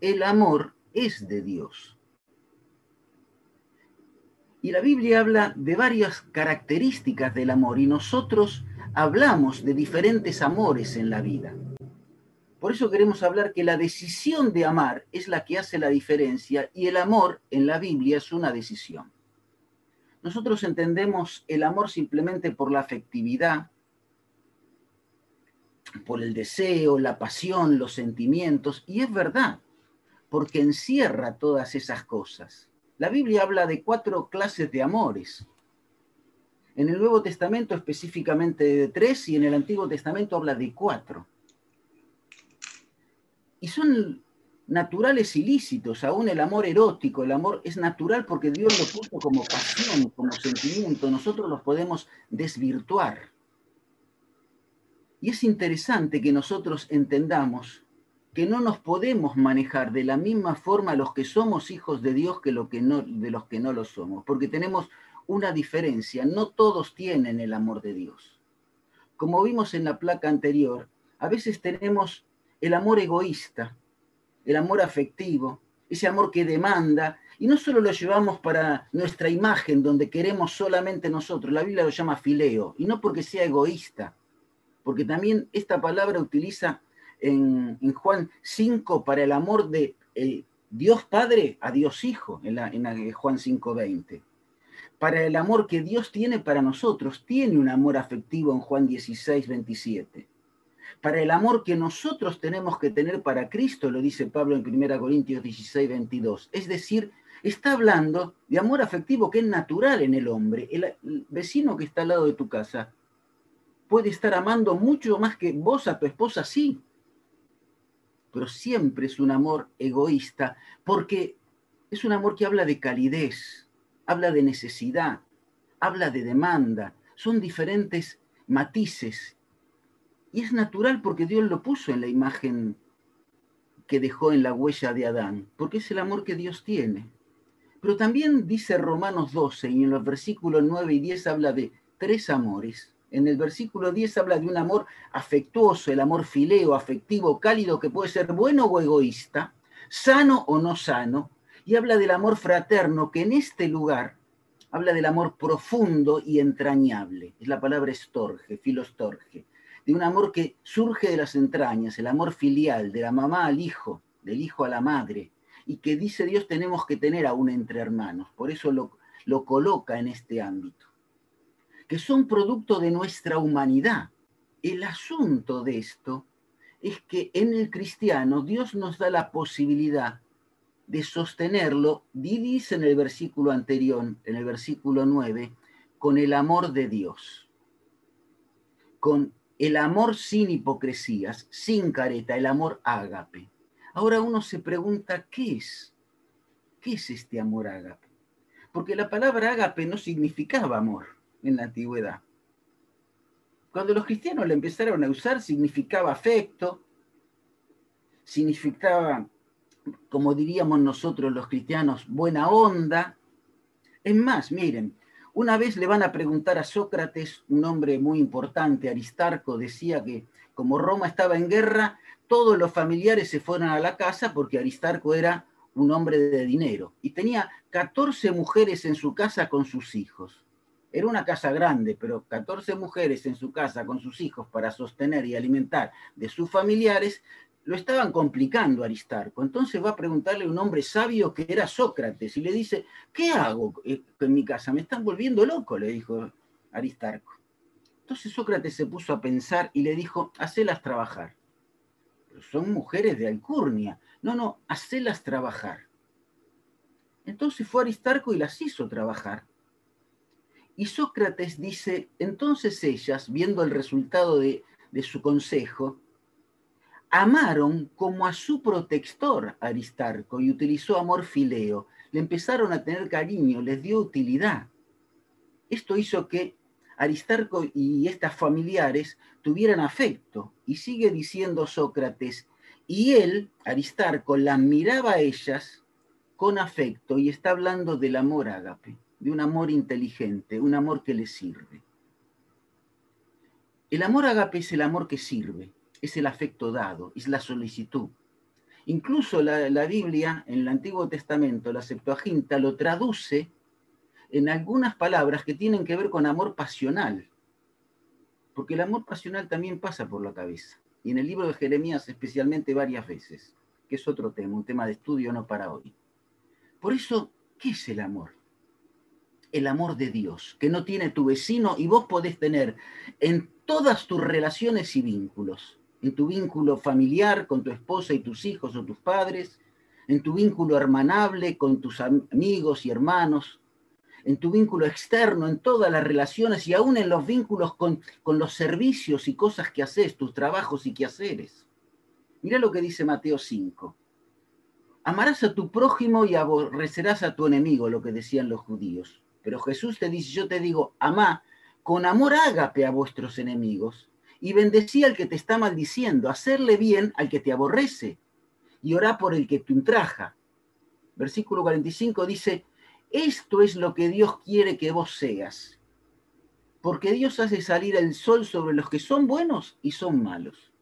el amor es de Dios. Y la Biblia habla de varias características del amor y nosotros hablamos de diferentes amores en la vida. Por eso queremos hablar que la decisión de amar es la que hace la diferencia y el amor en la Biblia es una decisión. Nosotros entendemos el amor simplemente por la afectividad, por el deseo, la pasión, los sentimientos, y es verdad, porque encierra todas esas cosas. La Biblia habla de cuatro clases de amores. En el Nuevo Testamento específicamente de tres y en el Antiguo Testamento habla de cuatro. Y son naturales ilícitos, aún el amor erótico, el amor es natural porque Dios lo puso como pasión, como sentimiento, nosotros los podemos desvirtuar. Y es interesante que nosotros entendamos que no nos podemos manejar de la misma forma los que somos hijos de Dios que, lo que no, de los que no lo somos, porque tenemos una diferencia, no todos tienen el amor de Dios. Como vimos en la placa anterior, a veces tenemos el amor egoísta, el amor afectivo, ese amor que demanda, y no solo lo llevamos para nuestra imagen, donde queremos solamente nosotros, la Biblia lo llama fileo, y no porque sea egoísta, porque también esta palabra utiliza en, Juan 5 para el amor de eh, Dios Padre a Dios Hijo, en, la, en Juan 5.20. Para el amor que Dios tiene para nosotros, tiene un amor afectivo en Juan 16.27. Para el amor que nosotros tenemos que tener para Cristo, lo dice Pablo en 1 Corintios 16.22. Es decir, está hablando de amor afectivo que es natural en el hombre. el, vecino que está al lado de tu casa puede estar amando mucho más que vos a tu esposa, sí, pero siempre es un amor egoísta, porque es un amor que habla de calidez, habla de necesidad, habla de demanda, son diferentes matices. Y es natural porque Dios lo puso en la imagen que dejó en la huella de Adán, porque es el amor que Dios tiene. Pero también dice Romanos 12 y en los versículos 9 y 10 habla de tres amores en el versículo 10 habla de un amor afectuoso, el amor fileo, afectivo, cálido, que puede ser bueno o egoísta, sano o no sano, y habla del amor fraterno, que en este lugar habla del amor profundo y entrañable. Es la palabra estorge, filostorge, de un amor que surge de las entrañas, el amor filial, de la mamá al hijo, del hijo a la madre, y que dice Dios tenemos que tener aún entre hermanos. Por eso lo, lo coloca en este ámbito que son producto de nuestra humanidad. El asunto de esto es que en el cristiano Dios nos da la posibilidad de sostenerlo, dice en el versículo anterior, en el versículo 9, con el amor de Dios, con el amor sin hipocresías, sin careta, el amor ágape. Ahora uno se pregunta, ¿qué es? ¿Qué es este amor ágape? Porque la palabra ágape no significaba amor en la antigüedad. Cuando los cristianos la empezaron a usar, significaba afecto, significaba, como diríamos nosotros los cristianos, buena onda. Es más, miren, una vez le van a preguntar a Sócrates, un hombre muy importante, Aristarco, decía que como Roma estaba en guerra, todos los familiares se fueron a la casa porque Aristarco era un hombre de dinero y tenía 14 mujeres en su casa con sus hijos. Era una casa grande, pero 14 mujeres en su casa con sus hijos para sostener y alimentar de sus familiares, lo estaban complicando Aristarco. Entonces va a preguntarle a un hombre sabio que era Sócrates y le dice, ¿qué hago en mi casa? Me están volviendo loco, le dijo Aristarco. Entonces Sócrates se puso a pensar y le dijo, hacelas trabajar. Pero son mujeres de alcurnia. No, no, hacelas trabajar. Entonces fue Aristarco y las hizo trabajar. Y Sócrates dice, entonces ellas, viendo el resultado de, su consejo, amaron como a su protector Aristarco y utilizó amor fileo. Le empezaron a tener cariño, les dio utilidad. Esto hizo que Aristarco y estas familiares tuvieran afecto. Y sigue diciendo Sócrates, y él, Aristarco, las miraba a ellas con afecto y está hablando del amor ágape de un amor inteligente, un amor que le sirve. El amor agape es el amor que sirve, es el afecto dado, es la solicitud. Incluso la, Biblia, en el Antiguo Testamento, la Septuaginta, lo traduce en algunas palabras que tienen que ver con amor pasional. Porque el amor pasional también pasa por la cabeza. Y en el libro de Jeremías especialmente varias veces, que es otro tema, un tema de estudio no para hoy. Por eso, ¿qué es el amor? El amor de Dios, que no tiene tu vecino y vos podés tener en todas tus relaciones y vínculos en tu vínculo familiar con tu esposa y tus hijos o tus padres, en tu vínculo hermanable con tus amigos y hermanos, en tu vínculo externo, en todas las relaciones y aún en los vínculos con, con los servicios y cosas que haces, tus trabajos y quehaceres. Mira lo que dice Mateo 5. Amarás a tu prójimo y aborrecerás a tu enemigo, lo que decían los judíos. Pero Jesús te dice, yo te digo, amá con amor ágape a vuestros enemigos y bendecía al que te está maldiciendo, hacerle bien al que te aborrece y orá por el que te ultraja. Versículo 45 dice, esto es lo que Dios quiere que vos seas, porque Dios hace salir el sol sobre los que son buenos y son malos.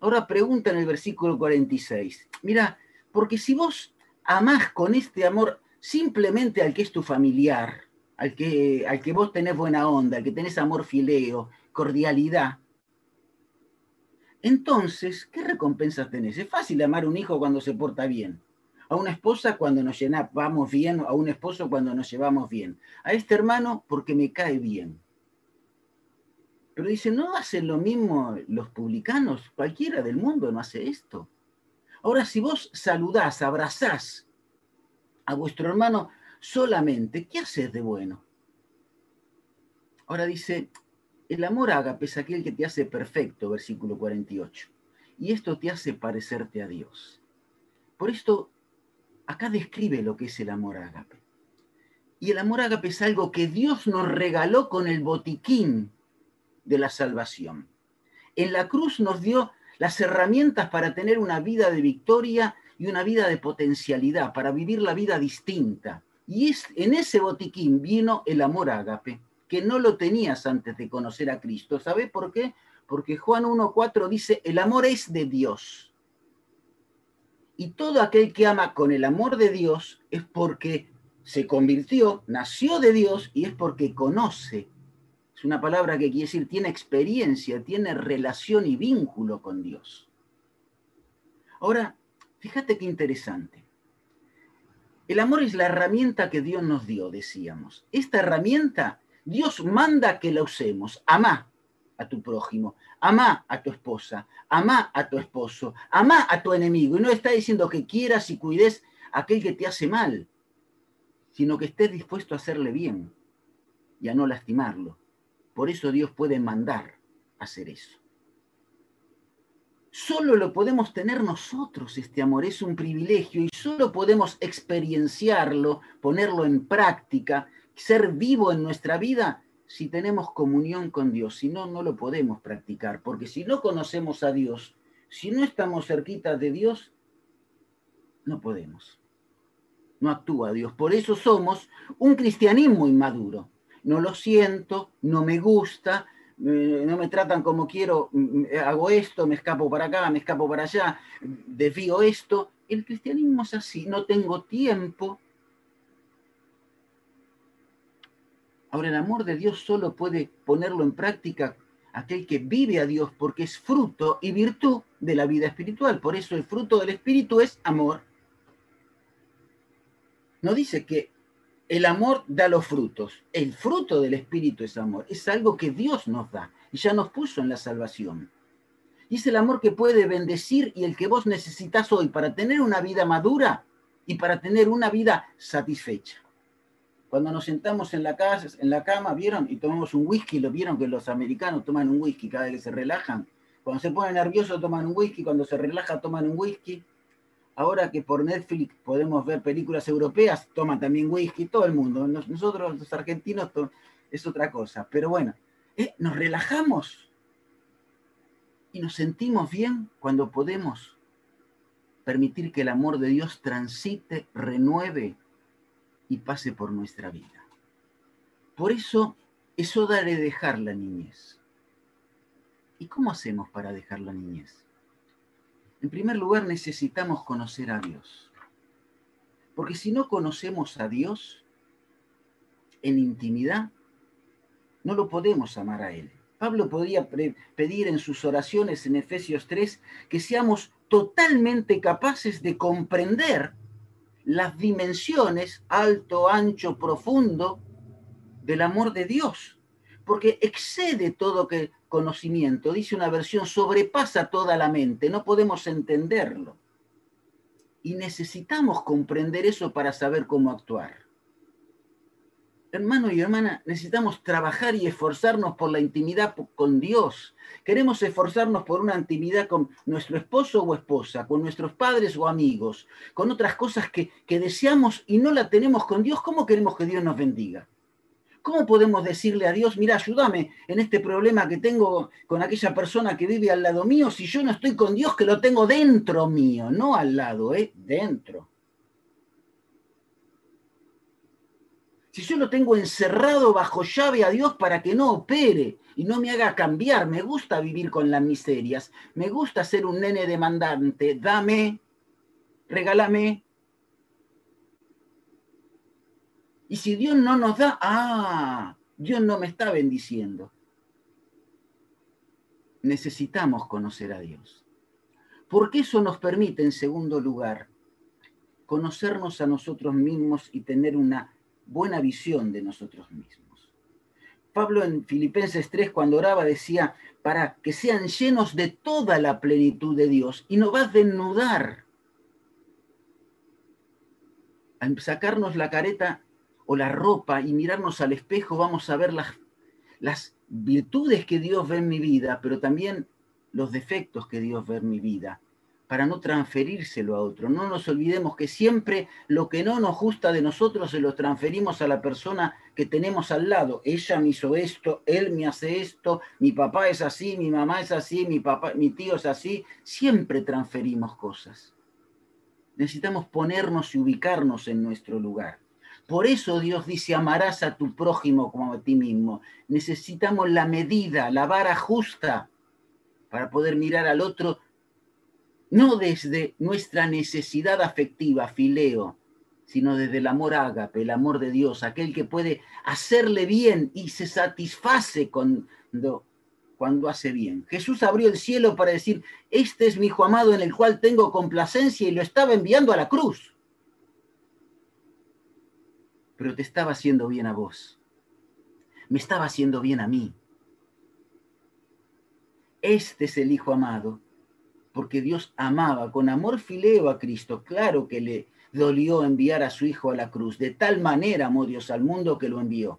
Ahora pregunta en el versículo 46, mira, porque si vos amás con este amor simplemente al que es tu familiar, al que, al que vos tenés buena onda, al que tenés amor fileo, cordialidad. Entonces, ¿qué recompensas tenés? Es fácil amar a un hijo cuando se porta bien, a una esposa cuando nos vamos bien, a un esposo cuando nos llevamos bien, a este hermano porque me cae bien. Pero dice, ¿no hacen lo mismo los publicanos? Cualquiera del mundo no hace esto. Ahora, si vos saludás, abrazás a vuestro hermano solamente, ¿qué haces de bueno? Ahora dice, el amor ágape es aquel que te hace perfecto, versículo 48. Y esto te hace parecerte a Dios. Por esto, acá describe lo que es el amor ágape. Y el amor ágape es algo que Dios nos regaló con el botiquín de la salvación. En la cruz nos dio las herramientas para tener una vida de victoria y una vida de potencialidad, para vivir la vida distinta. Y es, en ese botiquín vino el amor ágape que no lo tenías antes de conocer a Cristo. ¿Sabe por qué? Porque Juan 1.4 dice, el amor es de Dios. Y todo aquel que ama con el amor de Dios es porque se convirtió, nació de Dios y es porque conoce. Es una palabra que quiere decir, tiene experiencia, tiene relación y vínculo con Dios. Ahora, fíjate qué interesante. El amor es la herramienta que Dios nos dio, decíamos. Esta herramienta Dios manda que la usemos. Amá a tu prójimo, amá a tu esposa, amá a tu esposo, amá a tu enemigo. Y no está diciendo que quieras y cuides a aquel que te hace mal, sino que estés dispuesto a hacerle bien y a no lastimarlo. Por eso Dios puede mandar hacer eso. Solo lo podemos tener nosotros, este amor, es un privilegio y solo podemos experienciarlo, ponerlo en práctica ser vivo en nuestra vida si tenemos comunión con Dios. Si no, no lo podemos practicar, porque si no conocemos a Dios, si no estamos cerquitas de Dios, no podemos. No actúa Dios. Por eso somos un cristianismo inmaduro. No lo siento, no me gusta, no me tratan como quiero, hago esto, me escapo para acá, me escapo para allá, desvío esto. El cristianismo es así, no tengo tiempo Ahora, el amor de Dios solo puede ponerlo en práctica aquel que vive a Dios porque es fruto y virtud de la vida espiritual. Por eso el fruto del Espíritu es amor. No dice que el amor da los frutos. El fruto del Espíritu es amor. Es algo que Dios nos da y ya nos puso en la salvación. Y es el amor que puede bendecir y el que vos necesitas hoy para tener una vida madura y para tener una vida satisfecha. Cuando nos sentamos en la, casa, en la cama, ¿vieron? Y tomamos un whisky, ¿lo vieron que los americanos toman un whisky cada vez que se relajan? Cuando se ponen nerviosos toman un whisky, cuando se relaja toman un whisky. Ahora que por Netflix podemos ver películas europeas, toman también whisky, todo el mundo. Nosotros los argentinos es otra cosa. Pero bueno, eh, nos relajamos y nos sentimos bien cuando podemos permitir que el amor de Dios transite, renueve y pase por nuestra vida. Por eso es hora de dejar la niñez. ¿Y cómo hacemos para dejar la niñez? En primer lugar, necesitamos conocer a Dios. Porque si no conocemos a Dios en intimidad, no lo podemos amar a Él. Pablo podía pedir en sus oraciones en Efesios 3 que seamos totalmente capaces de comprender las dimensiones alto, ancho, profundo del amor de Dios, porque excede todo que conocimiento, dice una versión, sobrepasa toda la mente, no podemos entenderlo. Y necesitamos comprender eso para saber cómo actuar hermano y hermana, necesitamos trabajar y esforzarnos por la intimidad con Dios. Queremos esforzarnos por una intimidad con nuestro esposo o esposa, con nuestros padres o amigos, con otras cosas que, que deseamos y no la tenemos con Dios. ¿Cómo queremos que Dios nos bendiga? ¿Cómo podemos decirle a Dios, mira, ayúdame en este problema que tengo con aquella persona que vive al lado mío si yo no estoy con Dios que lo tengo dentro mío, no al lado, ¿eh? Dentro. si yo lo tengo encerrado bajo llave a Dios para que no opere y no me haga cambiar, me gusta vivir con las miserias, me gusta ser un nene demandante, dame, regálame. Y si Dios no nos da, ah, Dios no me está bendiciendo. Necesitamos conocer a Dios. Porque eso nos permite, en segundo lugar, conocernos a nosotros mismos y tener una buena visión de nosotros mismos. Pablo en Filipenses 3, cuando oraba, decía, para que sean llenos de toda la plenitud de Dios. Y no va a desnudar. Al sacarnos la careta o la ropa y mirarnos al espejo, vamos a ver las, las virtudes que Dios ve en mi vida, pero también los defectos que Dios ve en mi vida para no transferírselo a otro. No nos olvidemos que siempre lo que no nos gusta de nosotros se lo transferimos a la persona que tenemos al lado. Ella me hizo esto, él me hace esto, mi papá es así, mi mamá es así, mi, papá, mi tío es así. Siempre transferimos cosas. Necesitamos ponernos y ubicarnos en nuestro lugar. Por eso Dios dice, amarás a tu prójimo como a ti mismo. Necesitamos la medida, la vara justa para poder mirar al otro no desde nuestra necesidad afectiva, fileo, sino desde el amor ágape, el amor de Dios, aquel que puede hacerle bien y se satisface cuando, cuando hace bien. Jesús abrió el cielo para decir, este es mi hijo amado en el cual tengo complacencia y lo estaba enviando a la cruz. Pero te estaba haciendo bien a vos. Me estaba haciendo bien a mí. Este es el hijo amado porque Dios amaba con amor fileo a Cristo. Claro que le dolió enviar a su Hijo a la cruz. De tal manera amó Dios al mundo que lo envió.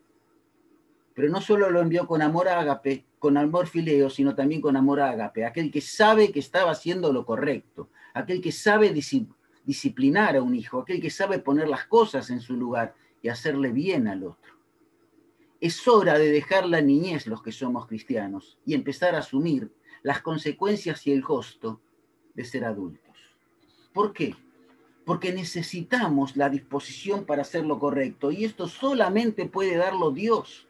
Pero no solo lo envió con amor ágape, con amor fileo, sino también con amor ágape. Aquel que sabe que estaba haciendo lo correcto. Aquel que sabe disciplinar a un hijo. Aquel que sabe poner las cosas en su lugar y hacerle bien al otro. Es hora de dejar la niñez los que somos cristianos y empezar a asumir las consecuencias y el costo de ser adultos. ¿Por qué? Porque necesitamos la disposición para hacer lo correcto y esto solamente puede darlo Dios.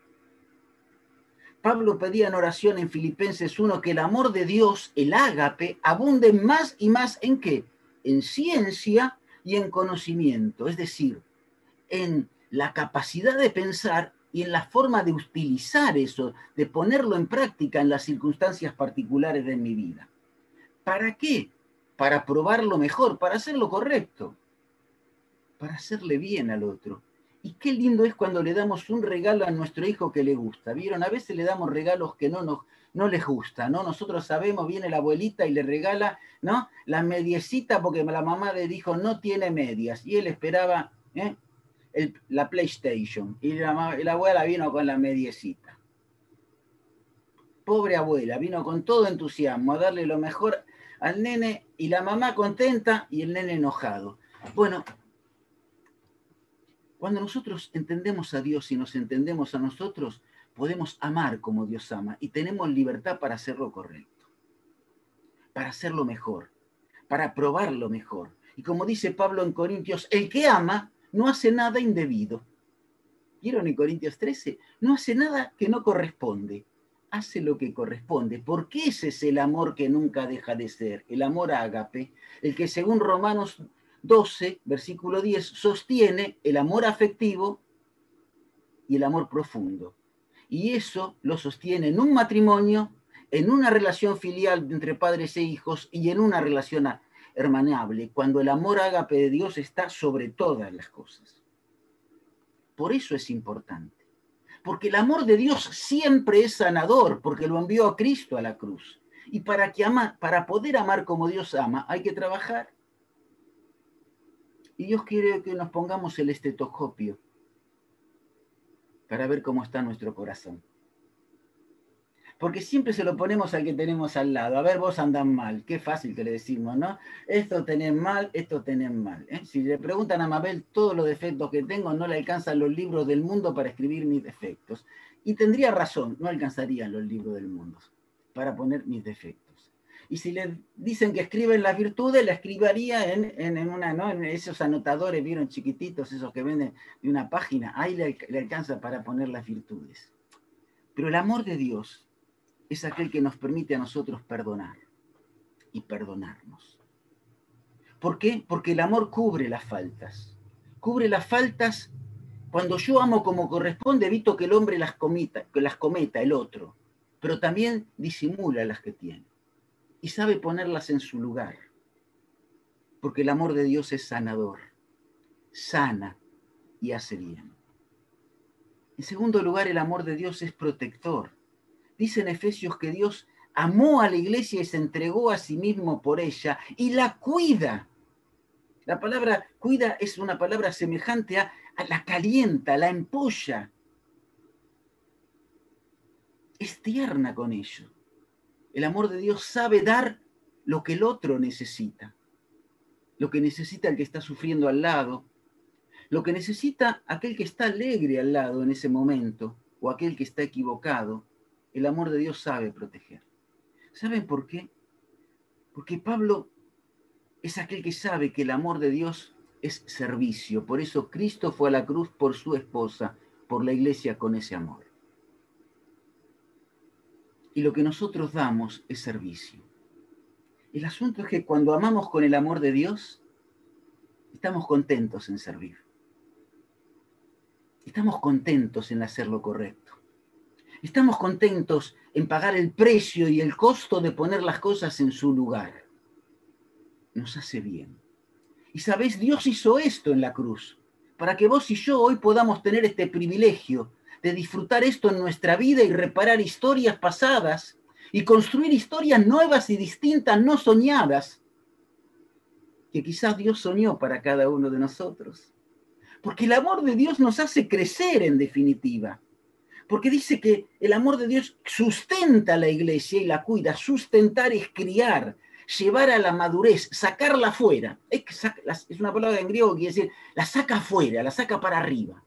Pablo pedía en oración en Filipenses 1 que el amor de Dios, el ágape, abunde más y más en qué? En ciencia y en conocimiento, es decir, en la capacidad de pensar y en la forma de utilizar eso, de ponerlo en práctica en las circunstancias particulares de mi vida. ¿Para qué? para probarlo mejor, para hacer lo correcto, para hacerle bien al otro. Y qué lindo es cuando le damos un regalo a nuestro hijo que le gusta. ¿Vieron? A veces le damos regalos que no nos no les gusta, ¿no? Nosotros sabemos, viene la abuelita y le regala, ¿no? La mediecita porque la mamá le dijo no tiene medias y él esperaba ¿eh? La PlayStation y la, la abuela vino con la mediecita. Pobre abuela, vino con todo entusiasmo a darle lo mejor al nene y la mamá contenta y el nene enojado. Bueno, cuando nosotros entendemos a Dios y nos entendemos a nosotros, podemos amar como Dios ama y tenemos libertad para hacerlo correcto, para hacerlo mejor, para probarlo mejor. Y como dice Pablo en Corintios, el que ama no hace nada indebido. ¿Vieron en Corintios 13? No hace nada que no corresponde. hace lo que corresponde, porque ese es el amor que nunca deja de ser, el amor ágape, el que según Romanos 12, versículo 10, sostiene el amor afectivo y el amor profundo. Y eso lo sostiene en un matrimonio, en una relación filial entre padres e hijos y en una relación hermanable, cuando el amor ágape de Dios está sobre todas las cosas. Por eso es importante. Porque el amor de Dios siempre es sanador, porque lo envió a Cristo a la cruz. Y para, que ama, para poder amar como Dios ama, hay que trabajar. Y Dios quiere que nos pongamos el estetoscopio para ver cómo está nuestro corazón. Porque siempre se lo ponemos al que tenemos al lado. A ver, vos andás mal. Qué fácil que le decimos, ¿no? Esto tenés mal, esto tenés mal. ¿eh? Si le preguntan a Mabel todos los defectos que tengo, no le alcanzan los libros del mundo para escribir mis defectos. Y tendría razón, no alcanzarían los libros del mundo para poner mis defectos. Y si le dicen que escriben las virtudes, la escribiría en, en, una, ¿no? en esos anotadores, vieron chiquititos, esos que venden de una página, ahí le, le alcanza para poner las virtudes. Pero el amor de Dios es aquel que nos permite a nosotros perdonar y perdonarnos. ¿Por qué? Porque el amor cubre las faltas. Cubre las faltas cuando yo amo como corresponde, evito que el hombre las cometa, que las cometa el otro, pero también disimula las que tiene y sabe ponerlas en su lugar. Porque el amor de Dios es sanador, sana y hace bien. En segundo lugar, el amor de Dios es protector. Dice en Efesios que Dios amó a la iglesia y se entregó a sí mismo por ella y la cuida. La palabra cuida es una palabra semejante a, a la calienta, la empolla. Es tierna con ello. El amor de Dios sabe dar lo que el otro necesita, lo que necesita el que está sufriendo al lado, lo que necesita aquel que está alegre al lado en ese momento o aquel que está equivocado. El amor de Dios sabe proteger. ¿Saben por qué? Porque Pablo es aquel que sabe que el amor de Dios es servicio. Por eso Cristo fue a la cruz por su esposa, por la iglesia con ese amor y lo que nosotros damos es servicio. El asunto es que cuando amamos con el amor de Dios, estamos contentos en servir. Estamos contentos en hacer lo correcto. Estamos contentos en pagar el precio y el costo de poner las cosas en su lugar. Nos hace bien. Y sabéis, Dios hizo esto en la cruz, para que vos y yo hoy podamos tener este privilegio de disfrutar esto en nuestra vida y reparar historias pasadas y construir historias nuevas y distintas, no soñadas, que quizás Dios soñó para cada uno de nosotros. Porque el amor de Dios nos hace crecer en definitiva. Porque dice que el amor de Dios sustenta a la iglesia y la cuida. Sustentar es criar, llevar a la madurez, sacarla afuera. Es una palabra en griego que quiere decir, la saca afuera, la saca para arriba.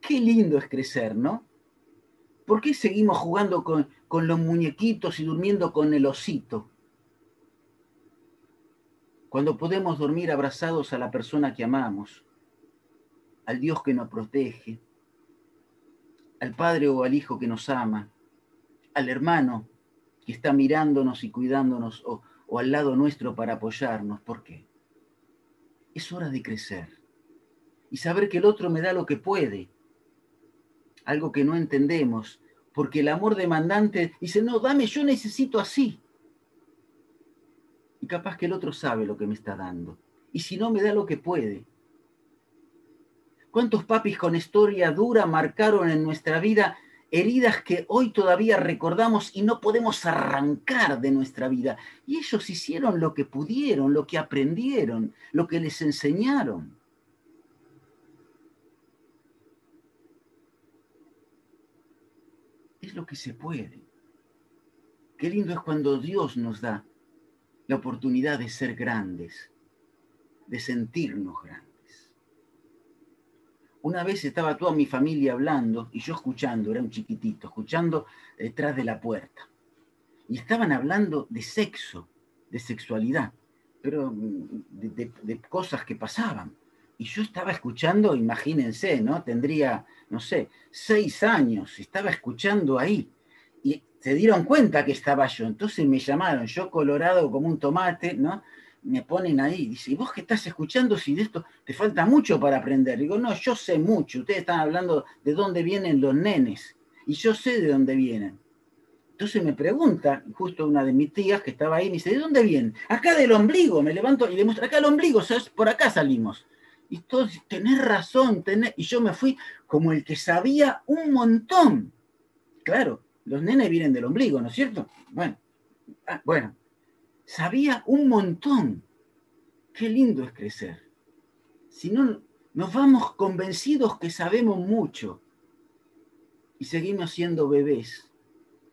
Qué lindo es crecer, ¿no? ¿Por qué seguimos jugando con los muñequitos y durmiendo con el osito? Cuando podemos dormir abrazados a la persona que amamos, al Dios que nos protege, al Padre o al Hijo que nos ama, al hermano que está mirándonos y cuidándonos o, al lado nuestro para apoyarnos. ¿Por qué? Es hora de crecer y saber que el otro me da lo que puede algo que no entendemos, porque el amor demandante dice, no, dame, yo necesito así. Y capaz que el otro sabe lo que me está dando. Y si no, me da lo que puede. ¿Cuántos papis con historia dura marcaron en nuestra vida heridas que hoy todavía recordamos y no podemos arrancar de nuestra vida? Y ellos hicieron lo que pudieron, lo que aprendieron, lo que les enseñaron. es lo que se puede. Qué lindo es cuando Dios nos da la oportunidad de ser grandes, de sentirnos grandes. Una vez estaba toda mi familia hablando y yo escuchando, era un chiquitito, escuchando detrás de la puerta. Y estaban hablando de sexo, de sexualidad, pero de, de, de cosas que pasaban. Y yo estaba escuchando, imagínense, ¿no? Tendría, no sé, seis años, estaba escuchando ahí. Y se dieron cuenta que estaba yo. Entonces me llamaron, yo colorado como un tomate, ¿no? Me ponen ahí, dice, ¿y vos qué estás escuchando si de esto te falta mucho para aprender? Digo, no, yo sé mucho, ustedes están hablando de dónde vienen los nenes, y yo sé de dónde vienen. Entonces me pregunta, justo una de mis tías que estaba ahí, me dice, ¿de dónde vienen? Acá del ombligo, me levanto y le muestro, acá el ombligo, ¿sabes? por acá salimos. Y todos, tenés razón, tenés... Y yo me fui como el que sabía un montón. Claro, los nenes vienen del ombligo, ¿no es cierto? Bueno, ah, bueno, sabía un montón. Qué lindo es crecer. Si no, nos vamos convencidos que sabemos mucho y seguimos siendo bebés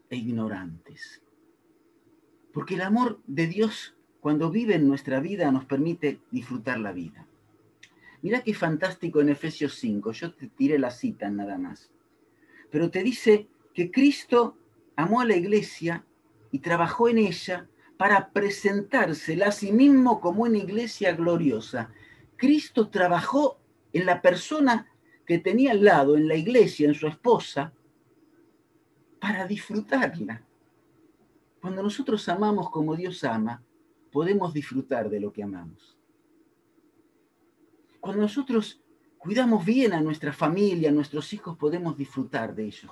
e ignorantes. Porque el amor de Dios, cuando vive en nuestra vida, nos permite disfrutar la vida. Mira qué fantástico en Efesios 5, yo te tiré la cita nada más. Pero te dice que Cristo amó a la iglesia y trabajó en ella para presentársela a sí mismo como una iglesia gloriosa. Cristo trabajó en la persona que tenía al lado, en la iglesia, en su esposa, para disfrutarla. Cuando nosotros amamos como Dios ama, podemos disfrutar de lo que amamos. Cuando nosotros cuidamos bien a nuestra familia, a nuestros hijos, podemos disfrutar de ellos.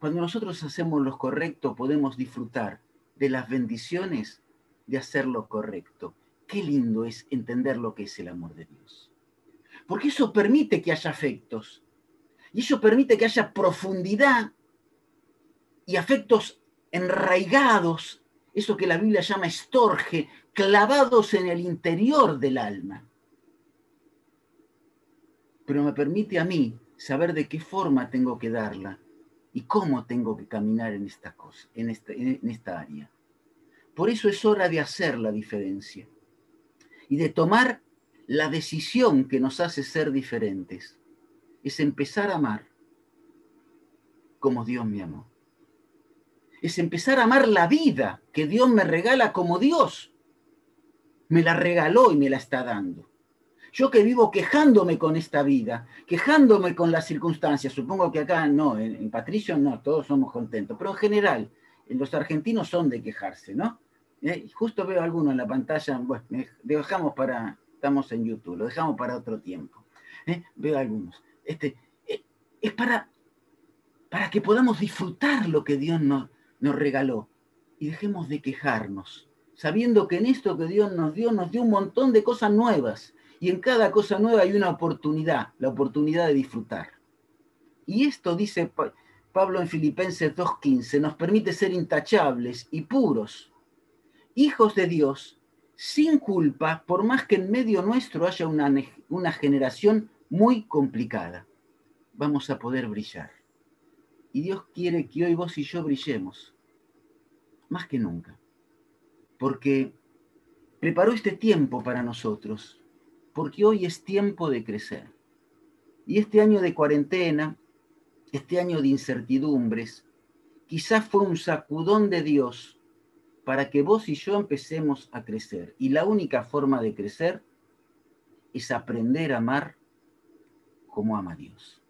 Cuando nosotros hacemos lo correcto, podemos disfrutar de las bendiciones de hacer lo correcto. Qué lindo es entender lo que es el amor de Dios. Porque eso permite que haya afectos. Y eso permite que haya profundidad y afectos enraigados, eso que la Biblia llama estorge, clavados en el interior del alma pero me permite a mí saber de qué forma tengo que darla y cómo tengo que caminar en esta cosa, en esta, en esta área. Por eso es hora de hacer la diferencia y de tomar la decisión que nos hace ser diferentes. Es empezar a amar como Dios me amó. Es empezar a amar la vida que Dios me regala como Dios me la regaló y me la está dando. Yo que vivo quejándome con esta vida, quejándome con las circunstancias, supongo que acá no, en, Patricio no, todos somos contentos, pero en general, los argentinos son de quejarse, ¿no? Eh, justo veo alguno en la pantalla, bueno, dejamos para, estamos en YouTube, lo dejamos para otro tiempo. ¿eh? Veo algunos. Este, eh, es para, para que podamos disfrutar lo que Dios nos, nos regaló y dejemos de quejarnos, sabiendo que en esto que Dios nos dio, nos dio un montón de cosas nuevas y en cada cosa nueva hay una oportunidad, la oportunidad de disfrutar. Y esto dice Pablo en Filipenses 2.15, nos permite ser intachables y puros, hijos de Dios, sin culpa, por más que en medio nuestro haya una, una generación muy complicada. Vamos a poder brillar. Y Dios quiere que hoy vos y yo brillemos, más que nunca, porque preparó este tiempo para nosotros porque hoy es tiempo de crecer. Y este año de cuarentena, este año de incertidumbres, quizás fue un sacudón de Dios para que vos y yo empecemos a crecer. Y la única forma de crecer es aprender a amar como ama Dios.